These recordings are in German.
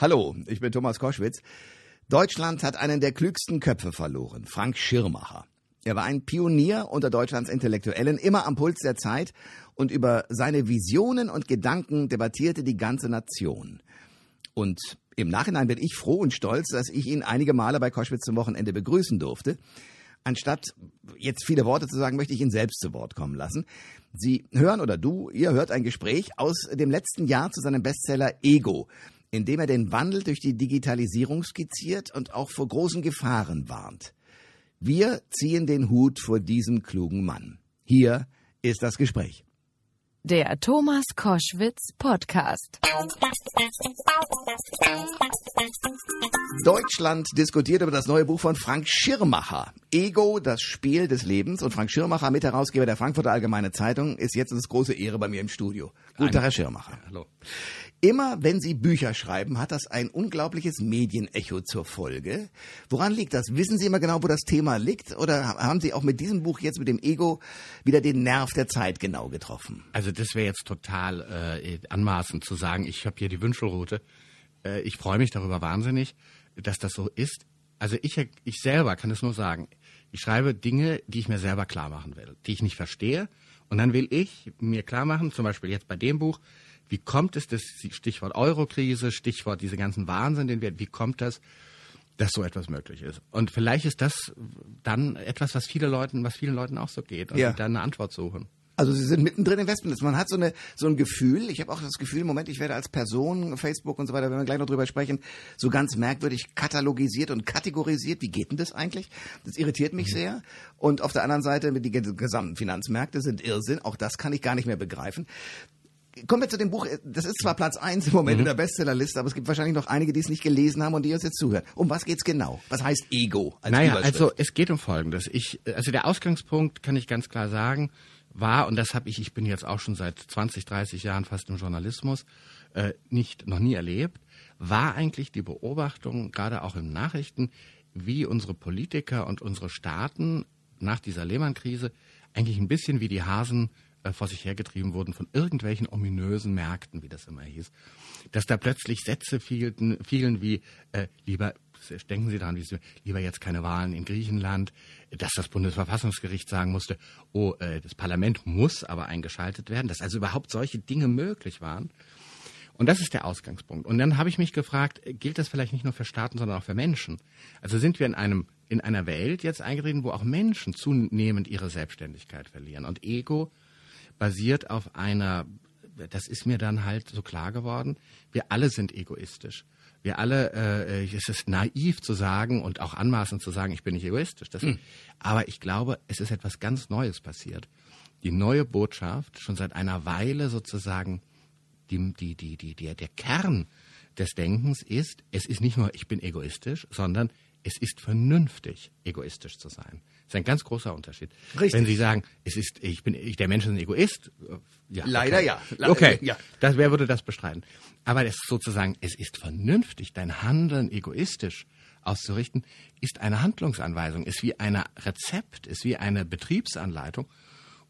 Hallo, ich bin Thomas Koschwitz. Deutschland hat einen der klügsten Köpfe verloren, Frank Schirmacher. Er war ein Pionier unter Deutschlands Intellektuellen, immer am Puls der Zeit und über seine Visionen und Gedanken debattierte die ganze Nation. Und im Nachhinein bin ich froh und stolz, dass ich ihn einige Male bei Koschwitz zum Wochenende begrüßen durfte. Anstatt jetzt viele Worte zu sagen, möchte ich ihn selbst zu Wort kommen lassen. Sie hören oder du, ihr hört ein Gespräch aus dem letzten Jahr zu seinem Bestseller Ego, indem er den Wandel durch die Digitalisierung skizziert und auch vor großen Gefahren warnt. Wir ziehen den Hut vor diesem klugen Mann. Hier ist das Gespräch. Der Thomas Koschwitz Podcast. Deutschland diskutiert über das neue Buch von Frank Schirmacher. Ego, das Spiel des Lebens. Und Frank Schirmacher, Mitherausgeber der Frankfurter Allgemeine Zeitung, ist jetzt uns große Ehre bei mir im Studio. Guten Tag, Herr Schirmacher. Hallo. Immer wenn Sie Bücher schreiben, hat das ein unglaubliches Medienecho zur Folge. Woran liegt das? Wissen Sie immer genau, wo das Thema liegt? Oder haben Sie auch mit diesem Buch jetzt mit dem Ego wieder den Nerv der Zeit genau getroffen? Also das wäre jetzt total äh, anmaßend zu sagen, ich habe hier die Wünschelroute. Äh, ich freue mich darüber wahnsinnig, dass das so ist. Also ich, ich selber kann es nur sagen. Ich schreibe Dinge, die ich mir selber klar machen will, die ich nicht verstehe. Und dann will ich mir klar machen, zum Beispiel jetzt bei dem Buch, wie kommt es, das Stichwort Eurokrise, Stichwort diese ganzen Wahnsinn, den wir, wie kommt das, dass so etwas möglich ist? Und vielleicht ist das dann etwas, was viele Leuten, was vielen Leuten auch so geht und Ja. dann eine Antwort suchen. Also Sie sind mittendrin im Wespennetz. Man hat so, eine, so ein Gefühl, ich habe auch das Gefühl, im Moment, ich werde als Person, Facebook und so weiter, wenn wir gleich noch drüber sprechen, so ganz merkwürdig katalogisiert und kategorisiert. Wie geht denn das eigentlich? Das irritiert mich sehr. Und auf der anderen Seite, die gesamten Finanzmärkte sind Irrsinn. Auch das kann ich gar nicht mehr begreifen. Kommen wir zu dem Buch. Das ist zwar Platz eins im Moment in der Bestsellerliste, aber es gibt wahrscheinlich noch einige, die es nicht gelesen haben und die uns jetzt zuhören. Um was geht's genau? Was heißt Ego als Naja, also es geht um Folgendes. Ich, also der Ausgangspunkt kann ich ganz klar sagen, war, und das habe ich, ich bin jetzt auch schon seit 20, 30 Jahren fast im Journalismus, äh, nicht, noch nie erlebt, war eigentlich die Beobachtung, gerade auch in Nachrichten, wie unsere Politiker und unsere Staaten nach dieser Lehman-Krise eigentlich ein bisschen wie die Hasen äh, vor sich hergetrieben wurden von irgendwelchen ominösen Märkten, wie das immer hieß. Dass da plötzlich Sätze fielten, fielen wie, äh, lieber, denken Sie daran, wie Sie, lieber jetzt keine Wahlen in Griechenland, dass das Bundesverfassungsgericht sagen musste, oh, äh, das Parlament muss aber eingeschaltet werden, dass also überhaupt solche Dinge möglich waren. Und das ist der Ausgangspunkt. Und dann habe ich mich gefragt, gilt das vielleicht nicht nur für Staaten, sondern auch für Menschen? Also sind wir in einem in einer Welt jetzt eingetreten, wo auch Menschen zunehmend ihre Selbstständigkeit verlieren. Und Ego basiert auf einer, das ist mir dann halt so klar geworden, wir alle sind egoistisch. Wir alle, äh, es ist naiv zu sagen und auch anmaßend zu sagen, ich bin nicht egoistisch. Das, Aber ich glaube, es ist etwas ganz Neues passiert. Die neue Botschaft, schon seit einer Weile sozusagen, die, die, die, die, der, der Kern des Denkens ist, es ist nicht nur, ich bin egoistisch, sondern es ist vernünftig, egoistisch zu sein. Das ist ein ganz großer Unterschied. Richtig. Wenn Sie sagen, es ist, ich bin, ich, der Mensch ist ein Egoist, äh, ja. Leider okay. ja. Le- Okay. ja. Das, wer würde das bestreiten? Aber das sozusagen, es ist vernünftig, dein Handeln egoistisch auszurichten, ist eine Handlungsanweisung, ist wie ein Rezept, ist wie eine Betriebsanleitung.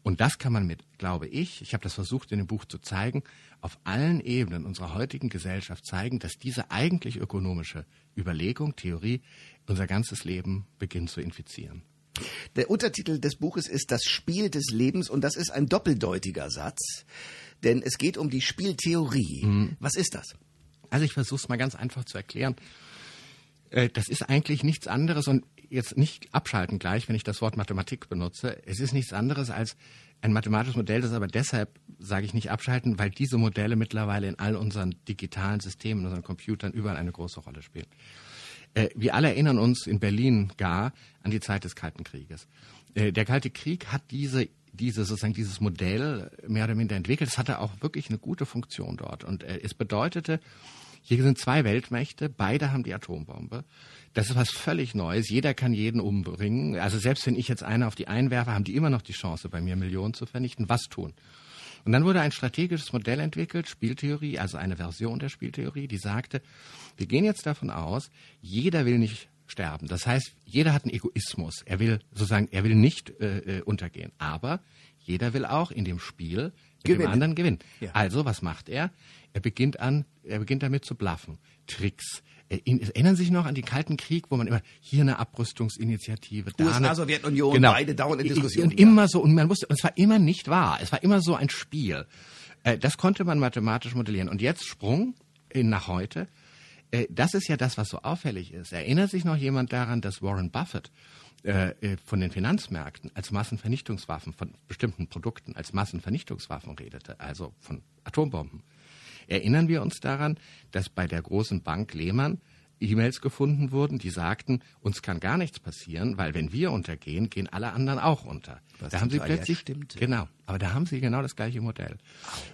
Und das kann man mit, glaube ich, ich habe das versucht in dem Buch zu zeigen, auf allen Ebenen unserer heutigen Gesellschaft zeigen, dass diese eigentlich ökonomische Überlegung, Theorie, unser ganzes Leben beginnt zu infizieren. Der Untertitel des Buches ist Das Spiel des Lebens und das ist ein doppeldeutiger Satz, denn es geht um die Spieltheorie. Was ist das? Also ich versuche es mal ganz einfach zu erklären. Äh, Das ist eigentlich nichts anderes und jetzt nicht abschalten gleich, wenn ich das Wort Mathematik benutze. Es ist nichts anderes als ein mathematisches Modell, das aber deshalb sage ich nicht abschalten, weil diese Modelle mittlerweile in all unseren digitalen Systemen, in unseren Computern überall eine große Rolle spielen. Äh, Wir alle erinnern uns in Berlin gar an die Zeit des Kalten Krieges. Äh, Der Kalte Krieg hat diese, diese sozusagen dieses Modell mehr oder minder entwickelt. Es hatte auch wirklich eine gute Funktion dort. Und äh, es bedeutete, hier sind zwei Weltmächte, beide haben die Atombombe. Das ist was völlig Neues. Jeder kann jeden umbringen. Also selbst wenn ich jetzt eine auf die einwerfe, haben die immer noch die Chance, bei mir Millionen zu vernichten. Was tun? Und dann wurde ein strategisches Modell entwickelt, Spieltheorie, also eine Version der Spieltheorie, die sagte, wir gehen jetzt davon aus, jeder will nicht sterben. Das heißt, jeder hat einen Egoismus. Er will sozusagen, er will nicht äh, äh, untergehen. Aber Jeder will auch in dem Spiel mit dem anderen gewinnen. Ja. Also, was macht er? Er beginnt an, er beginnt damit zu bluffen. Tricks. Er- Erinnern Sie sich noch an den Kalten Krieg, wo man immer hier eine Abrüstungsinitiative, da USA, eine, Sowjetunion, genau. beide dauernd in Diskussion. Und immer so, und man wusste, und es war immer nicht wahr. Es war immer so ein Spiel. Äh, Das konnte man mathematisch modellieren. Und jetzt Sprung nach heute. Äh, Das ist ja das, was so auffällig ist. Erinnert sich noch jemand daran, dass Warren Buffett äh, äh, von den Finanzmärkten als Massenvernichtungswaffen von bestimmten Produkten als Massenvernichtungswaffen redete, also von Atombomben? Erinnern wir uns daran, dass bei der großen Bank Lehmann E-Mails gefunden wurden, die sagten, uns kann gar nichts passieren, weil wenn wir untergehen, gehen alle anderen auch unter. Was da haben sie plötzlich stimmte. genau, aber da haben sie genau das gleiche Modell.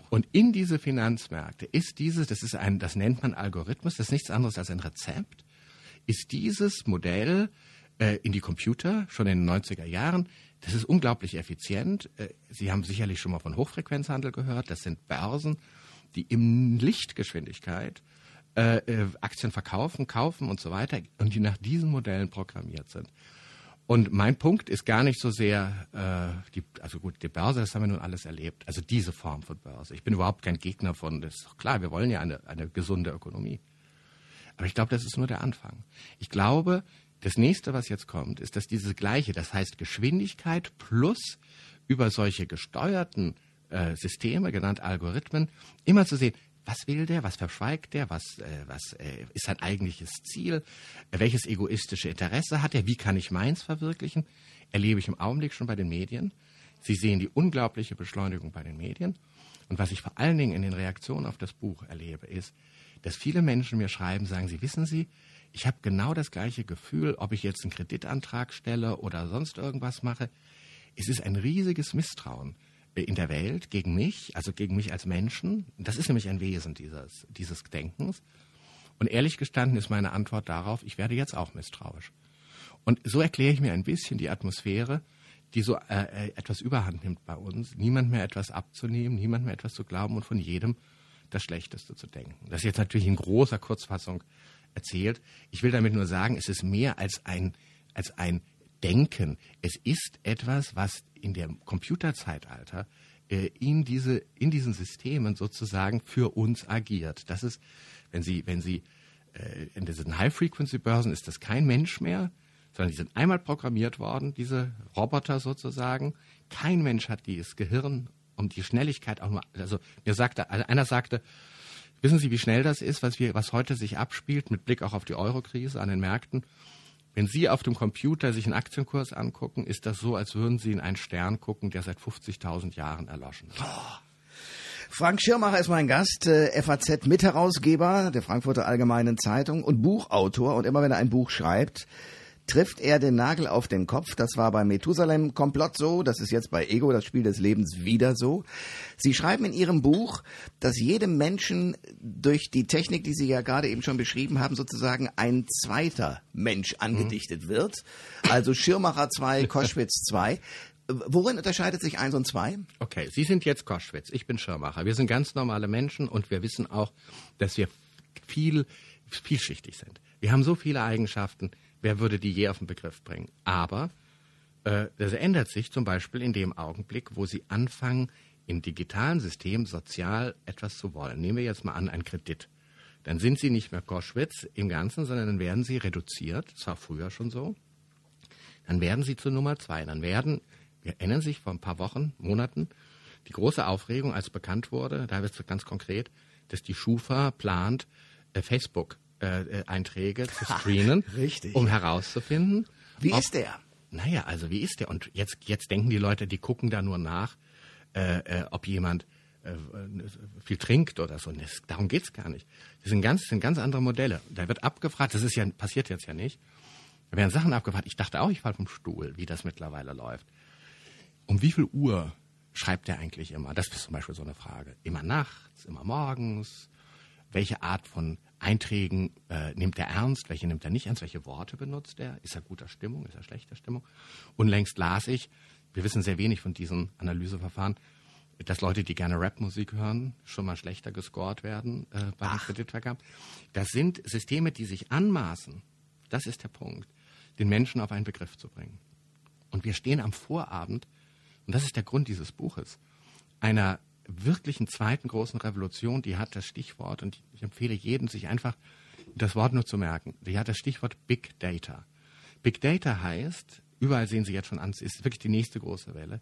Und in diese Finanzmärkte ist dieses, das ist ein, das nennt man Algorithmus, das ist nichts anderes als ein Rezept, ist dieses Modell äh, in die Computer schon in den 90er Jahren. Das ist unglaublich effizient. Äh, Sie haben sicherlich schon mal von Hochfrequenzhandel gehört. Das sind Börsen, die im Lichtgeschwindigkeit äh, äh, Aktien verkaufen, kaufen und so weiter und die nach diesen Modellen programmiert sind. Und mein Punkt ist gar nicht so sehr, äh, die, also gut, die Börse, das haben wir nun alles erlebt. Also diese Form von Börse. Ich bin überhaupt kein Gegner von, das ist doch klar, wir wollen ja eine, eine gesunde Ökonomie. Aber ich glaube, das ist nur der Anfang. Ich glaube, das nächste, was jetzt kommt, ist, dass diese gleiche, das heißt Geschwindigkeit plus über solche gesteuerten äh, Systeme, genannt Algorithmen, immer zu sehen, was will der, was verschweigt der, was, äh, was äh, ist sein eigentliches Ziel, welches egoistische Interesse hat er, wie kann ich meins verwirklichen, erlebe ich im Augenblick schon bei den Medien. Sie sehen die unglaubliche Beschleunigung bei den Medien. Und was ich vor allen Dingen in den Reaktionen auf das Buch erlebe, ist, dass viele Menschen mir schreiben, sagen, Sie wissen Sie, ich habe genau das gleiche Gefühl, ob ich jetzt einen Kreditantrag stelle oder sonst irgendwas mache. Es ist ein riesiges Misstrauen äh, in der Welt gegen mich, also gegen mich als Menschen. Das ist nämlich ein Wesen dieses, dieses Denkens. Und ehrlich gestanden ist meine Antwort darauf, ich werde jetzt auch misstrauisch. Und so erkläre ich mir ein bisschen die Atmosphäre, die so äh, äh, etwas überhand nimmt bei uns, niemand mehr etwas abzunehmen, niemand mehr etwas zu glauben und von jedem das Schlechteste zu denken. Das ist jetzt natürlich in großer Kurzfassung erzählt. Ich will damit nur sagen, es ist mehr als ein, als ein Denken. Es ist etwas, was in dem Computerzeitalter äh, in, diese, in diesen Systemen sozusagen für uns agiert. Das ist, wenn Sie, wenn Sie äh, in diesen High-Frequency-Börsen ist das kein Mensch mehr, sondern die sind einmal programmiert worden, diese Roboter sozusagen. Kein Mensch hat dieses Gehirn und die Schnelligkeit auch nur. Also mir sagte, einer sagte, wissen Sie, wie schnell das ist, was wir, was heute sich abspielt, mit Blick auch auf die Euro-Krise an den Märkten? Wenn Sie auf dem Computer sich einen Aktienkurs angucken, ist das so, als würden Sie in einen Stern gucken, der seit 50.000 Jahren erloschen ist. Frank Schirmacher ist mein Gast, äh, FAZ-Mitherausgeber der Frankfurter Allgemeinen Zeitung und Buchautor. Und immer wenn er ein Buch schreibt, trifft er den Nagel auf den Kopf. Das war bei Methusalem Komplott so, das ist jetzt bei Ego, das Spiel des Lebens, wieder so. Sie schreiben in Ihrem Buch, dass jedem Menschen durch die Technik, die Sie ja gerade eben schon beschrieben haben, sozusagen ein zweiter Mensch angedichtet wird. Also Schirmacher 2, Koschwitz 2. Worin unterscheidet sich eins und zwei? Okay, Sie sind jetzt Koschwitz, ich bin Schirmacher. Wir sind ganz normale Menschen und wir wissen auch, dass wir viel, vielschichtig sind. Wir haben so viele Eigenschaften, wer würde die je auf den Begriff bringen? Aber äh, das ändert sich zum Beispiel in dem Augenblick, wo Sie anfangen, im digitalen System sozial etwas zu wollen. Nehmen wir jetzt mal an, einen Kredit. Dann sind Sie nicht mehr Koschwitz im Ganzen, sondern dann werden Sie reduziert. Das war früher schon so. Dann werden Sie zu Nummer zwei. Dann werden, wir erinnern sich vor ein paar Wochen, Monaten, die große Aufregung, als bekannt wurde, da wird es ganz konkret, dass die Schufa plant, äh, Facebook-Einträge zu screenen, richtig. um herauszufinden, Wie ob, ist der? Naja, also wie ist der? Und jetzt, jetzt denken die Leute, die gucken da nur nach, äh, äh, ob jemand äh, viel trinkt oder so. Das, darum geht's gar nicht. Das sind ganz, das sind ganz andere Modelle. Da wird abgefragt, das ist ja, passiert jetzt ja nicht. Da werden Sachen abgefragt. Ich dachte auch, ich falle vom Stuhl, wie das mittlerweile läuft. Um wie viel Uhr schreibt er eigentlich immer? Das ist zum Beispiel so eine Frage. Immer nachts, immer morgens? Welche Art von Einträgen äh, nimmt er ernst? Welche nimmt er nicht ernst? Welche Worte benutzt er? Ist er guter Stimmung? Ist er schlechter Stimmung? Unlängst las ich, wir wissen sehr wenig von diesen Analyseverfahren, dass Leute, die gerne Rapmusik hören, schon mal schlechter gescored werden äh, bei den Kreditvergaben. Das sind Systeme, die sich anmaßen, das ist der Punkt, den Menschen auf einen Begriff zu bringen. Und wir stehen am Vorabend und das ist der Grund dieses Buches, einer wirklichen zweiten großen Revolution, die hat das Stichwort, und ich empfehle jedem, sich einfach das Wort nur zu merken, die hat das Stichwort Big Data. Big Data heißt, überall sehen Sie jetzt schon an, es ist wirklich die nächste große Welle,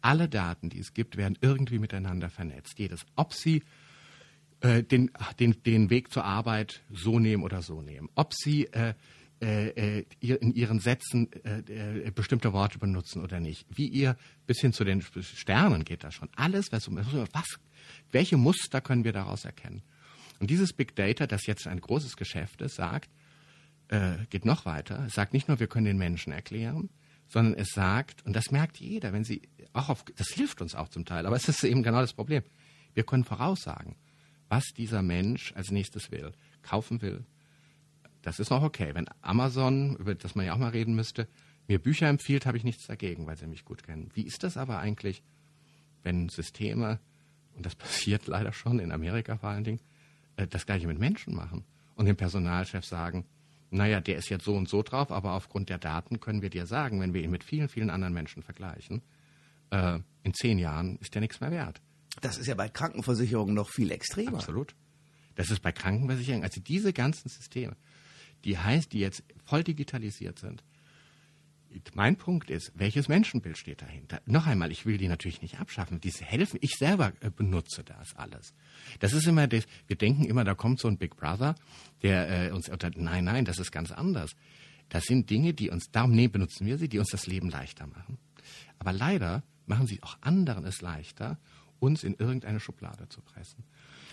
alle Daten, die es gibt, werden irgendwie miteinander vernetzt. Jedes, ob Sie äh, den, den, den Weg zur Arbeit so nehmen oder so nehmen, ob Sie äh, äh, äh in Ihren Sätzen äh, äh, bestimmte Worte benutzen oder nicht, wie ihr bis hin zu den Sternen geht das schon. Alles, was, was, welche Muster können wir daraus erkennen? Und dieses Big Data, das jetzt ein großes Geschäft ist, sagt, äh, geht noch weiter. Es sagt nicht nur, wir können den Menschen erklären, sondern es sagt, und das merkt jeder, wenn Sie auch auf, das hilft uns auch zum Teil, aber es ist eben genau das Problem. Wir können voraussagen, was dieser Mensch als nächstes will, kaufen will. Das ist noch okay. Wenn Amazon, über das man ja auch mal reden müsste, mir Bücher empfiehlt, habe ich nichts dagegen, weil sie mich gut kennen. Wie ist das aber eigentlich, wenn Systeme, und das passiert leider schon in Amerika vor allen Dingen, äh, das gleiche mit Menschen machen und dem Personalchef sagen, naja, der ist jetzt so und so drauf, aber aufgrund der Daten können wir dir sagen, wenn wir ihn mit vielen, vielen anderen Menschen vergleichen, äh, in zehn Jahren ist der nichts mehr wert. Das ist ja bei Krankenversicherungen noch viel extremer. Absolut. Das ist bei Krankenversicherungen, also diese ganzen Systeme, die heißt, die jetzt voll digitalisiert sind, mein Punkt ist, welches Menschenbild steht dahinter? Noch einmal, ich will die natürlich nicht abschaffen. Die helfen. Ich selber äh, benutze das alles. Das ist immer das, wir denken immer, da kommt so ein Big Brother, der äh, uns, oder, nein, nein, das ist ganz anders. Das sind Dinge, die uns, darum nee, benutzen wir sie, die uns das Leben leichter machen. Aber leider machen sie auch anderen es leichter, uns in irgendeine Schublade zu pressen.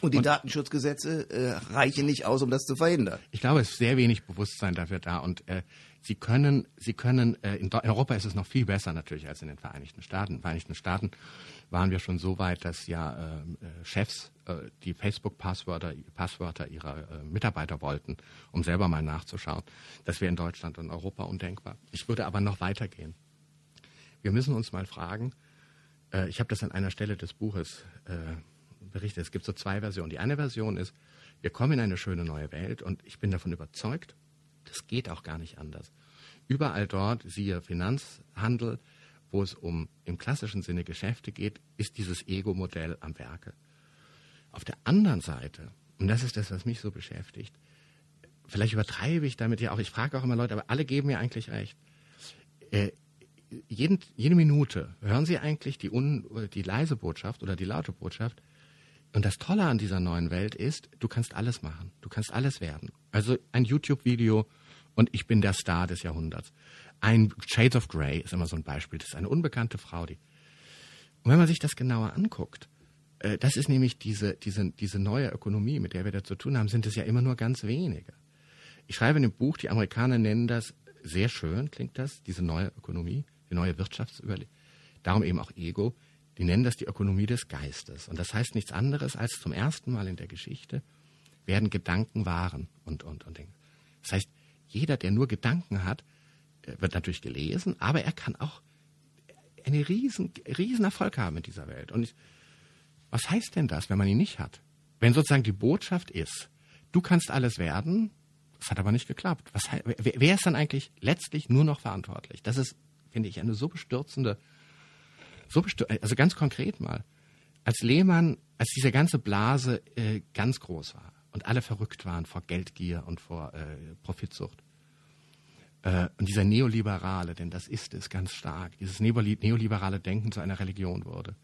Und die und, Datenschutzgesetze äh, reichen nicht aus, um das zu verhindern. Ich glaube, es ist sehr wenig Bewusstsein dafür da. Und äh, Sie können, Sie können, äh, in Europa ist es noch viel besser natürlich als in den Vereinigten Staaten. In den Vereinigten Staaten waren wir schon so weit, dass ja äh, äh Chefs äh, die Facebook-Passwörter Passwörter ihrer äh, Mitarbeiter wollten, um selber mal nachzuschauen. Das wäre in Deutschland und Europa undenkbar. Ich würde aber noch weitergehen. Wir müssen uns mal fragen, äh, ich habe das an einer Stelle des Buches äh, berichtet. Es gibt so zwei Versionen. Die eine Version ist, wir kommen in eine schöne neue Welt und ich bin davon überzeugt, das geht auch gar nicht anders. Überall dort, siehe Finanzhandel, wo es um im klassischen Sinne Geschäfte geht, ist dieses Ego-Modell am Werke. Auf der anderen Seite, und das ist das, was mich so beschäftigt, vielleicht übertreibe ich damit ja auch, ich frage auch immer Leute, aber alle geben mir eigentlich recht. Äh, jeden, jede Minute hören Sie eigentlich die, un, die leise Botschaft oder die laute Botschaft, und das Tolle an dieser neuen Welt ist, du kannst alles machen. Du kannst alles werden. Also ein YouTube-Video und ich bin der Star des Jahrhunderts. Ein Shades of Grey ist immer so ein Beispiel. Das ist eine unbekannte Frau, die. Und wenn man sich das genauer anguckt, äh, das ist nämlich diese, diese, diese neue Ökonomie, mit der wir da zu tun haben, sind es ja immer nur ganz wenige. Ich schreibe in dem Buch, die Amerikaner nennen das sehr schön, klingt das, diese neue Ökonomie, die neue Wirtschaftsüberlegung. Darum eben auch Ego. Die nennen das die Ökonomie des Geistes. Und das heißt nichts anderes als zum ersten Mal in der Geschichte werden Gedanken wahren und, und, und Dinge. Das heißt, jeder, der nur Gedanken hat, wird natürlich gelesen, aber er kann auch einen riesen, riesen Erfolg haben in dieser Welt. Und ich, was heißt denn das, wenn man ihn nicht hat? Wenn sozusagen die Botschaft ist, du kannst alles werden, das hat aber nicht geklappt. Was, wer ist dann eigentlich letztlich nur noch verantwortlich? Das ist, finde ich, eine so bestürzende so also ganz konkret mal, als Lehmann, als diese ganze Blase äh, ganz groß war und alle verrückt waren vor Geldgier und vor äh, Profitsucht. Äh, und dieser Neoliberale, denn das ist es ganz stark, dieses neoliberale Denken zu einer Religion wurde.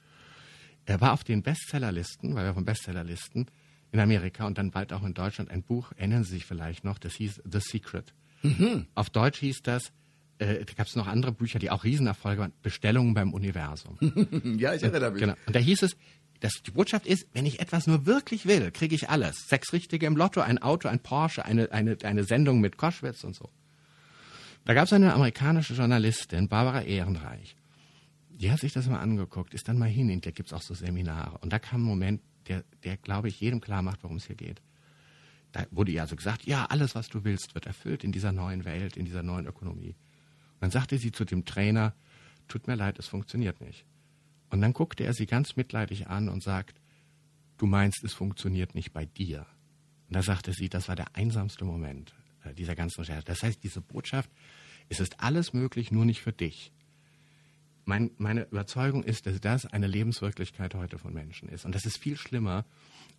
Er war auf den Bestsellerlisten, weil wir von Bestsellerlisten in Amerika und dann bald auch in Deutschland ein Buch, erinnern Sie sich vielleicht noch, das hieß The Secret. Mhm. Auf Deutsch hieß das äh, da gab es noch andere Bücher, die auch Riesenerfolge waren, Bestellungen beim Universum. ja, ich erinnere mich. Genau. Und da hieß es, dass die Botschaft ist, wenn ich etwas nur wirklich will, kriege ich alles. Sechs Richtige im Lotto, ein Auto, ein Porsche, eine, eine, eine Sendung mit Koschwitz und so. Da gab es eine amerikanische Journalistin, Barbara Ehrenreich. Die hat sich das mal angeguckt, ist dann mal hin, da gibt es auch so Seminare. Und da kam ein Moment, der, der glaube ich, jedem klar macht, worum es hier geht. Da wurde ihr also gesagt, ja, alles, was du willst, wird erfüllt in dieser neuen Welt, in dieser neuen Ökonomie. Dann sagte sie zu dem Trainer, tut mir leid, es funktioniert nicht. Und dann guckte er sie ganz mitleidig an und sagt, du meinst, es funktioniert nicht bei dir. Und da sagte sie, das war der einsamste Moment äh, dieser ganzen Recherche. Das heißt, diese Botschaft, es ist alles möglich, nur nicht für dich. mein, meine Überzeugung ist, dass das eine Lebenswirklichkeit heute von Menschen ist. Und das ist viel schlimmer,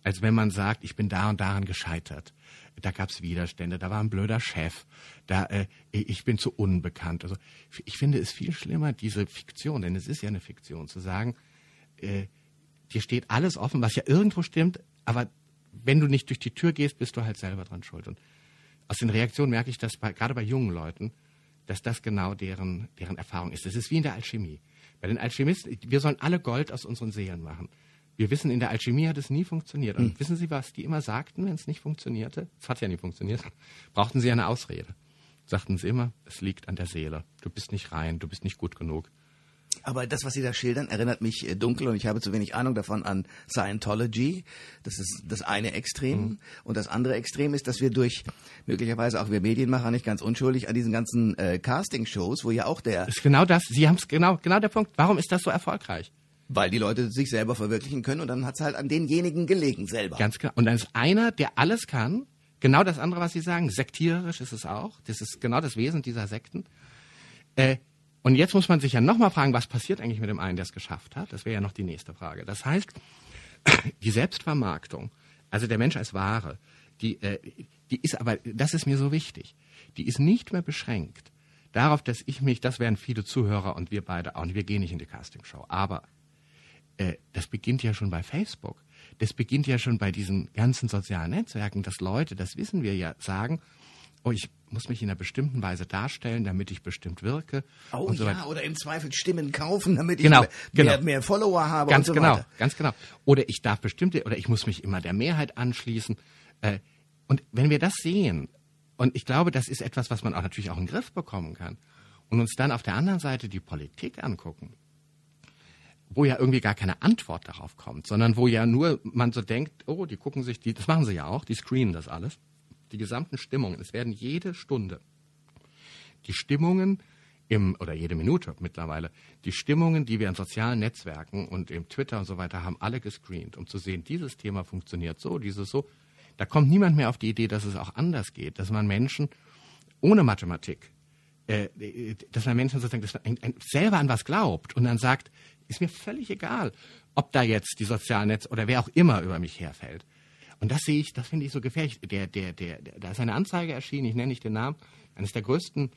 als wenn man sagt, ich bin da und daran gescheitert. Da gab es Widerstände, da war ein blöder Chef, da äh, ich bin zu unbekannt. Also ich finde es viel schlimmer, diese Fiktion, denn es ist ja eine Fiktion, zu sagen, äh, dir steht alles offen, was ja irgendwo stimmt, aber wenn du nicht durch die Tür gehst, bist du halt selber dran schuld. Und aus den Reaktionen merke ich das bei, gerade bei jungen Leuten, dass das genau deren, deren Erfahrung ist. Das ist wie in der Alchemie. Bei den Alchemisten, wir sollen alle Gold aus unseren Seelen machen. Wir wissen, in der Alchemie hat es nie funktioniert. Und hm. wissen Sie, was die immer sagten, wenn es nicht funktionierte? Es hat ja nie funktioniert. Brauchten sie eine Ausrede. Sagten sie immer, es liegt an der Seele. Du bist nicht rein, du bist nicht gut genug. Aber das, was Sie da schildern, erinnert mich äh, dunkel und ich habe zu wenig Ahnung davon an Scientology. Das ist das eine Extrem. Mhm. Und das andere Extrem ist, dass wir durch möglicherweise auch wir Medienmacher nicht ganz unschuldig an diesen ganzen äh, Casting-Shows, wo ja auch der. Das ist genau das. Sie haben es genau, genau der Punkt. Warum ist das so erfolgreich? Weil die Leute sich selber verwirklichen können und dann hat es halt an denjenigen gelegen selber. Ganz genau. Und dann ist einer, der alles kann. Genau das andere, was Sie sagen. Sektiererisch ist es auch. Das ist genau das Wesen dieser Sekten. Äh, und jetzt muss man sich ja nochmal fragen, was passiert eigentlich mit dem einen, der es geschafft hat? Das wäre ja noch die nächste Frage. Das heißt, die Selbstvermarktung, also der Mensch als Ware, die, äh, die ist aber, das ist mir so wichtig, die ist nicht mehr beschränkt darauf, dass ich mich, das wären viele Zuhörer und wir beide auch, und wir gehen nicht in die Castingshow, aber äh, das beginnt ja schon bei Facebook. Das beginnt ja schon bei diesen ganzen sozialen Netzwerken, dass Leute, das wissen wir ja, sagen, oh, ich muss mich in einer bestimmten Weise darstellen, damit ich bestimmt wirke. Oh so ja, weiter. oder im Zweifel Stimmen kaufen, damit genau, ich genau. Mehr, mehr, Follower habe ganz und so genau, weiter. Ganz genau. Oder ich darf bestimmte, oder ich muss mich immer der Mehrheit anschließen. Äh, und wenn wir das sehen, und ich glaube, das ist etwas, was man auch natürlich auch in den Griff bekommen kann, und uns dann auf der anderen Seite die Politik angucken, wo ja irgendwie gar keine Antwort darauf kommt, sondern wo ja nur man so denkt, oh, die gucken sich die, das machen sie ja auch, die screenen das alles die gesamten Stimmungen. Es werden jede Stunde die Stimmungen im, oder jede Minute mittlerweile, die Stimmungen, die wir in sozialen Netzwerken und im Twitter und so weiter haben, alle gescreent, um zu sehen, dieses Thema funktioniert so, dieses so. Da kommt niemand mehr auf die Idee, dass es auch anders geht, dass man Menschen ohne Mathematik, äh, dass man Menschen sozusagen dass man selber an was glaubt und dann sagt, ist mir völlig egal, ob da jetzt die sozialen Netz oder wer auch immer über mich herfällt. Und das sehe ich, das finde ich so gefährlich. Der, der, der, der, da ist eine Anzeige erschienen, ich nenne nicht den Namen, eines der größten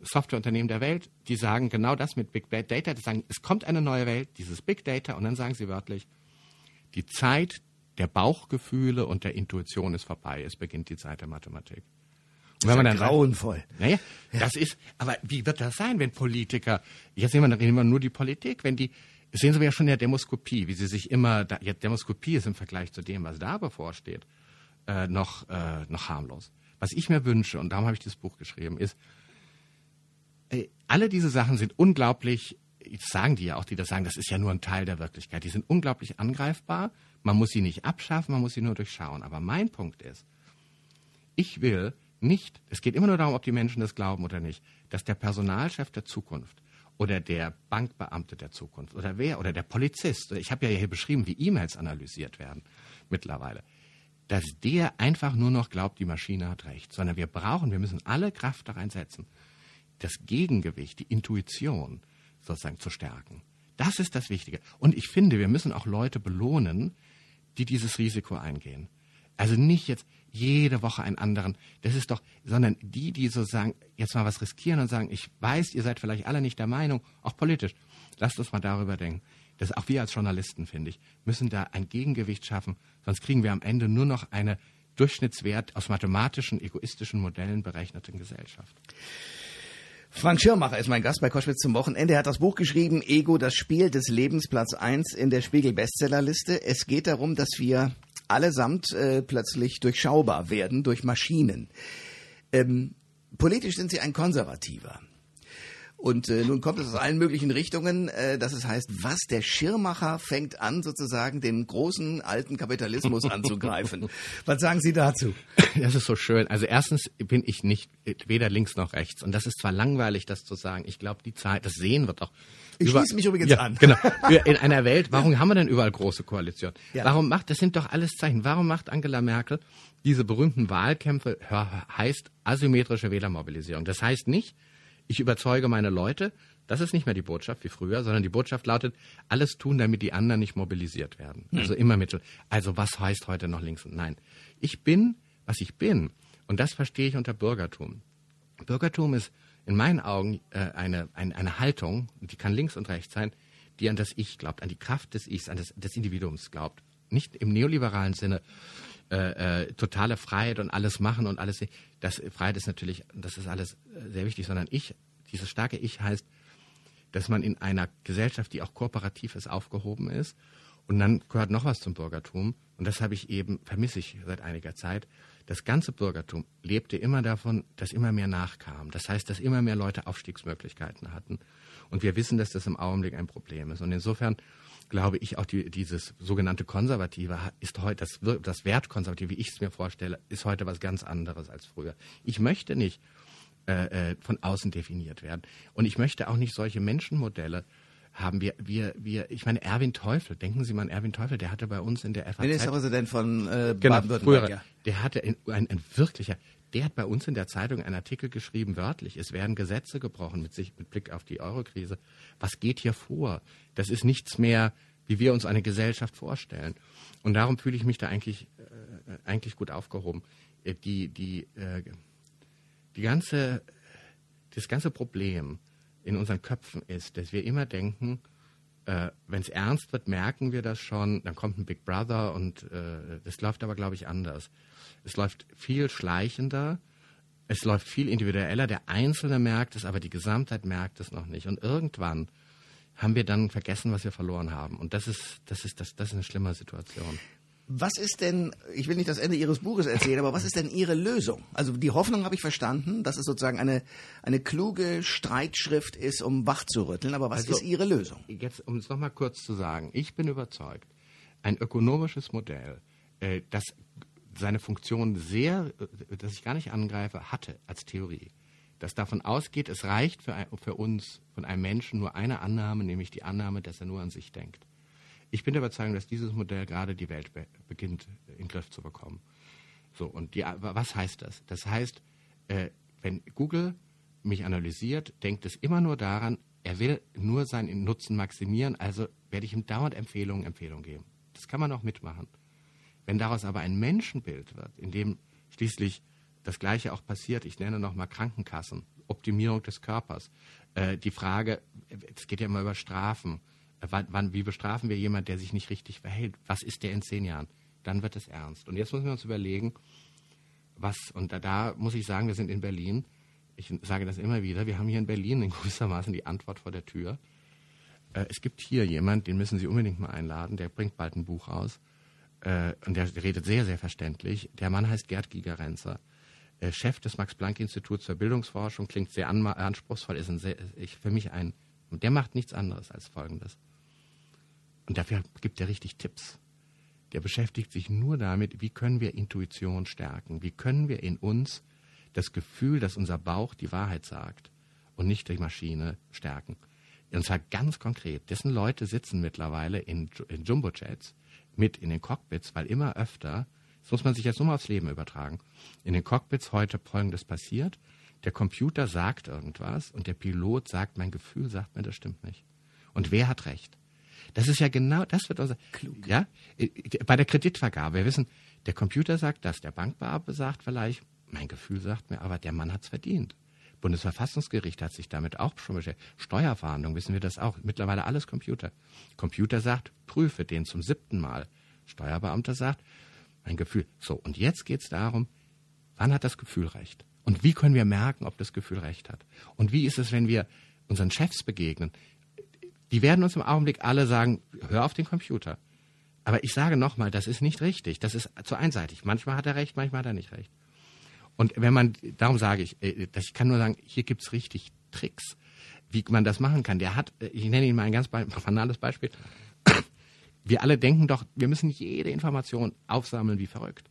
Softwareunternehmen der Welt, die sagen genau das mit Big Data. Die sagen, es kommt eine neue Welt, dieses Big Data, und dann sagen sie wörtlich, die Zeit der Bauchgefühle und der Intuition ist vorbei. Es beginnt die Zeit der Mathematik. Wenn man dann grauenvoll. Naja, ja. das ist, aber wie wird das sein, wenn Politiker, jetzt nehmen wir, nehmen nur die Politik, wenn die sehen Sie ja schon in der Demoskopie, wie sie sich immer, da, ja, Demoskopie ist im Vergleich zu dem, was da bevorsteht, äh, noch, äh, noch harmlos. Was ich mir wünsche, und darum habe ich dieses Buch geschrieben, ist, äh, alle diese Sachen sind unglaublich, sagen die ja auch, die das sagen, das ist ja nur ein Teil der Wirklichkeit, die sind unglaublich angreifbar, man muss sie nicht abschaffen, man muss sie nur durchschauen. Aber mein Punkt ist, ich will nicht, es geht immer nur darum, ob die Menschen das glauben oder nicht, dass der Personalchef der Zukunft oder der Bankbeamte der Zukunft oder wer oder der Polizist. Ich habe ja hier beschrieben, wie E-Mails analysiert werden mittlerweile. Dass der einfach nur noch glaubt, die Maschine hat recht, sondern wir brauchen, wir müssen alle Kraft da reinsetzen, das Gegengewicht, die Intuition sozusagen zu stärken. Das ist das Wichtige. Und ich finde, wir müssen auch Leute belohnen, die dieses Risiko eingehen. Also nicht jetzt jede Woche einen anderen. Das ist doch, sondern die, die so sagen, jetzt mal was riskieren und sagen, ich weiß, ihr seid vielleicht alle nicht der Meinung, auch politisch. Lasst uns mal darüber denken. Das auch wir als Journalisten, finde ich, müssen da ein Gegengewicht schaffen, sonst kriegen wir am Ende nur noch eine Durchschnittswert aus mathematischen, egoistischen Modellen berechneten Gesellschaft. Frank Schirmacher ist mein Gast bei Koschwitz zum Wochenende. Er hat das Buch geschrieben, Ego, das Spiel des Lebens, Platz 1 in der Spiegel Bestsellerliste. Es geht darum, dass wir allesamt äh, plötzlich durchschaubar werden durch Maschinen. Ähm, politisch sind sie ein Konservativer. Und äh, nun kommt es aus allen möglichen Richtungen, äh, dass es heißt, was der Schirmacher fängt an, sozusagen den großen alten Kapitalismus anzugreifen. was sagen Sie dazu? Das ist so schön. Also erstens bin ich nicht weder links noch rechts. Und das ist zwar langweilig, das zu sagen. Ich glaube, die Zeit, das sehen wir doch. Ich über, schließe mich übrigens ja, an. Genau. In einer Welt, warum haben wir denn überall große Koalitionen? Ja. Warum macht, das sind doch alles Zeichen. Warum macht Angela Merkel diese berühmten Wahlkämpfe, heißt asymmetrische Wählermobilisierung? Das heißt nicht, ich überzeuge meine Leute Das ist nicht mehr die Botschaft wie früher, sondern die Botschaft lautet, alles tun, damit die anderen nicht mobilisiert werden. Also immer Mittel. Also was heißt heute noch links und nein. Ich bin, was ich bin. Und das verstehe ich unter Bürgertum. Bürgertum ist in meinen Augen äh, eine, eine, eine Haltung, die kann links und rechts sein, die an das Ich glaubt, an die Kraft des Ichs, an das, des Individuums glaubt. Nicht im neoliberalen Sinne, äh, äh, totale Freiheit und alles machen und alles. Das Freiheit ist natürlich, das ist alles äh, sehr wichtig, sondern ich, dieses starke Ich heißt, dass man in einer Gesellschaft, die auch kooperativ ist, aufgehoben ist. Und dann gehört noch was zum Bürgertum. Und das habe ich eben, vermisse ich seit einiger Zeit. Das ganze Bürgertum lebte immer davon, dass immer mehr nachkam. Das heißt, dass immer mehr Leute Aufstiegsmöglichkeiten hatten. Und wir wissen, dass das im Augenblick ein Problem ist. Und insofern glaube ich, auch die, dieses sogenannte Konservative ist heute, das, das Wertkonservative, wie ich es mir vorstelle, ist heute was ganz anderes als früher. Ich möchte nicht äh, äh, von außen definiert werden. Und ich möchte auch nicht solche Menschenmodelle haben. Wir, wir, wir, ich meine, Erwin Teufel, denken Sie mal an Erwin Teufel, der hatte bei uns in der FAZ... Ministerpräsident von äh, genau, Baden-Württemberg, ja. Der hatte ein, ein, ein wirklicher, der hat bei uns in der Zeitung einen Artikel geschrieben, wörtlich, es werden Gesetze gebrochen mit, sich, mit Blick auf die Eurokrise. Was geht hier vor? Das ist nichts mehr, wie wir uns eine Gesellschaft vorstellen. Und darum fühle ich mich da eigentlich, äh, eigentlich gut aufgehoben. Äh, Die, die, äh, die ganze, das ganze Problem in unseren Köpfen ist, dass wir immer denken, äh, wenn es ernst wird, merken wir das schon, dann kommt ein Big Brother und äh, das läuft aber, glaube ich, anders. Es läuft viel schleichender, es läuft viel individueller, der Einzelne merkt es, aber die Gesamtheit merkt es noch nicht. Und irgendwann haben wir dann vergessen, was wir verloren haben. Und das ist, das ist, das, das ist eine schlimme Situation. Was ist denn, ich will nicht das Ende Ihres Buches erzählen, aber was ist denn Ihre Lösung? Also die Hoffnung habe ich verstanden, dass es sozusagen eine, eine kluge Streitschrift ist, um wach zu rütteln, aber was Also- ist Ihre Lösung? Jetzt, um es nochmal kurz zu sagen, ich bin überzeugt, ein ökonomisches Modell, äh, das seine Funktion sehr, das ich gar nicht angreife, hatte als Theorie, das davon ausgeht, es reicht für, ein, für uns von einem Menschen nur eine Annahme, nämlich die Annahme, dass er nur an sich denkt. Ich bin der Überzeugung, dass dieses Modell gerade die Welt be beginnt äh, in den Griff zu bekommen. So, und die, was heißt das? Das heißt, äh, wenn Google mich analysiert, denkt es immer nur daran, er will nur seinen Nutzen maximieren, also werde ich ihm dauernd Empfehlungen, Empfehlungen geben. Das kann man auch mitmachen. Wenn daraus aber ein Menschenbild wird, in dem schließlich das Gleiche auch passiert, ich nenne nochmal Krankenkassen, Optimierung des Körpers, äh, die Frage, es geht ja immer über Strafen, wann, wann, wie bestrafen wir jemanden, der sich nicht richtig verhält, was ist der in zehn Jahren, dann wird es ernst. Und jetzt müssen wir uns überlegen, was, und da, da muss ich sagen, wir sind in Berlin, ich sage das immer wieder, wir haben hier in Berlin in gewissermaßen die Antwort vor der Tür. Äh, es gibt hier jemand, den müssen Sie unbedingt mal einladen, der bringt bald ein Buch raus. Äh, und der redet sehr, sehr verständlich. Der Mann heißt Gerd Gigerenzer, äh, Chef des Max-Planck-Instituts für Bildungsforschung, klingt sehr anspruchsvoll, ist sehr, ich, für mich ein, der macht nichts anderes als Folgendes. Und dafür gibt er richtig Tipps. Der beschäftigt sich nur damit, wie können wir Intuition stärken, wie können wir in uns das Gefühl, dass unser Bauch die Wahrheit sagt und nicht die Maschine stärken. Und zwar ganz konkret. Dessen Leute sitzen mittlerweile in, in Jumbo-Jets mit in den Cockpits, weil immer öfter, das muss man sich jetzt nur mal aufs Leben übertragen, in den Cockpits heute Folgendes passiert. Der Computer sagt irgendwas und der Pilot sagt, mein Gefühl sagt mir, das stimmt nicht. Und wer hat recht? Das ist ja genau, das wird unser. Klug. Ja? Äh, Bei der Kreditvergabe, wir wissen, der Computer sagt das, der Bankbeamte sagt vielleicht, mein Gefühl sagt mir, aber der Mann hat's verdient. Bundesverfassungsgericht hat sich damit auch schon beschäftigt. Steuerverhandlungen wissen wir das auch. Mittlerweile alles Computer. Computer sagt, prüfe den zum siebten Mal. Steuerbeamter sagt, mein Gefühl. So, und jetzt geht's darum, wann hat das Gefühl recht? Und wie können wir merken, ob das Gefühl recht hat? Und wie ist es, wenn wir unseren Chefs begegnen? Die werden uns im Augenblick alle sagen, hör auf den Computer. Aber ich sage nochmal, das ist nicht richtig. Das ist zu einseitig. Manchmal hat er recht, manchmal hat er nicht recht. Und wenn man, darum sage ich, äh, ich kann nur sagen, hier gibt's richtig Tricks, wie man das machen kann. Der hat, äh, ich nenne Ihnen mal ein ganz banales Beispiel. Wir alle denken doch, wir müssen jede Information aufsammeln wie verrückt.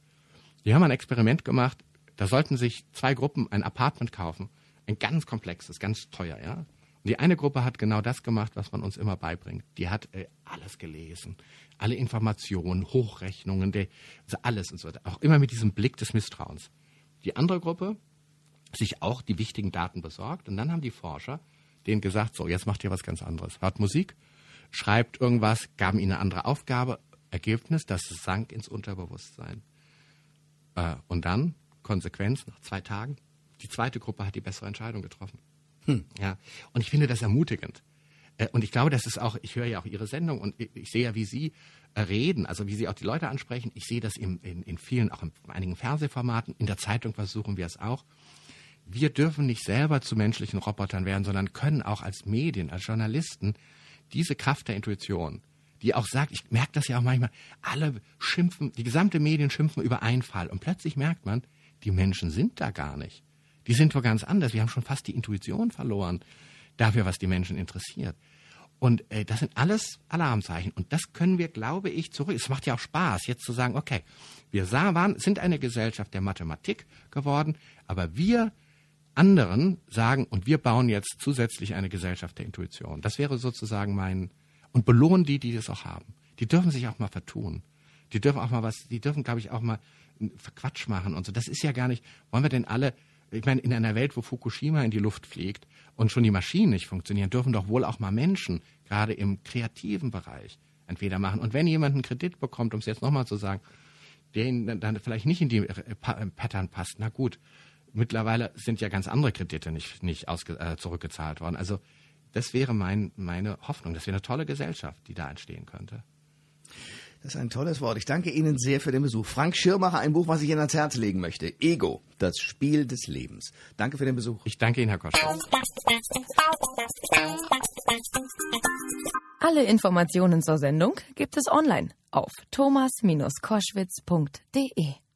Die haben ein Experiment gemacht, da sollten sich zwei Gruppen ein Apartment kaufen. Ein ganz komplexes, ganz teuer, ja. Die eine Gruppe hat genau das gemacht, was man uns immer beibringt. Die hat äh, alles gelesen, alle Informationen, Hochrechnungen, der, also alles und so weiter. Auch immer mit diesem Blick des Misstrauens. Die andere Gruppe sich auch die wichtigen Daten besorgt und dann haben die Forscher denen gesagt, so, jetzt macht ihr was ganz anderes. Hört Musik, schreibt irgendwas, gaben ihnen eine andere Aufgabe, Ergebnis, das sank ins Unterbewusstsein. Äh, und dann, Konsequenz, nach zwei Tagen, die zweite Gruppe hat die bessere Entscheidung getroffen. Hm. Ja. Und ich finde das ermutigend. Äh, und ich glaube, das ist auch, ich höre ja auch Ihre Sendung und ich sehe ja, wie Sie äh, reden, also wie Sie auch die Leute ansprechen. Ich sehe das in, in, in vielen, auch in einigen Fernsehformaten. In der Zeitung versuchen wir es auch. Wir dürfen nicht selber zu menschlichen Robotern werden, sondern können auch als Medien, als Journalisten diese Kraft der Intuition, die auch sagt, ich merke das ja auch manchmal, alle schimpfen, die gesamte Medien schimpfen über einen Fall. Und plötzlich merkt man, die Menschen sind da gar nicht. Die sind doch ganz anders. Wir haben schon fast die Intuition verloren dafür, was die Menschen interessiert. Und äh, das sind alles Alarmzeichen. Und das können wir, glaube ich, zurück. Es macht ja auch Spaß, jetzt zu sagen, okay, wir sah, waren, sind eine Gesellschaft der Mathematik geworden, aber wir anderen sagen, und wir bauen jetzt zusätzlich eine Gesellschaft der Intuition. Das wäre sozusagen mein, und belohnen die, die das auch haben. Die dürfen sich auch mal vertun. Die dürfen auch mal was, die dürfen, glaube ich, auch mal Quatsch machen und so. Das ist ja gar nicht, wollen wir denn alle, ich meine, in einer Welt, wo Fukushima in die Luft fliegt und schon die Maschinen nicht funktionieren, dürfen doch wohl auch mal Menschen, gerade im kreativen Bereich, entweder machen. Und wenn jemand einen Kredit bekommt, um es jetzt nochmal zu sagen, der dann vielleicht nicht in die äh, Pattern passt, na gut, mittlerweile sind ja ganz andere Kredite nicht, nicht ausge, äh, zurückgezahlt worden. Also das wäre mein, meine Hoffnung. Das wäre eine tolle Gesellschaft, die da entstehen könnte. Das ist ein tolles Wort. Ich danke Ihnen sehr für den Besuch. Frank Schirmacher, ein Buch, was ich Ihnen ans Herz legen möchte. Ego, das Spiel des Lebens. Danke für den Besuch. Ich danke Ihnen, Herr Kosch. Alle Informationen zur Sendung gibt es online auf thomas-koschwitz.de.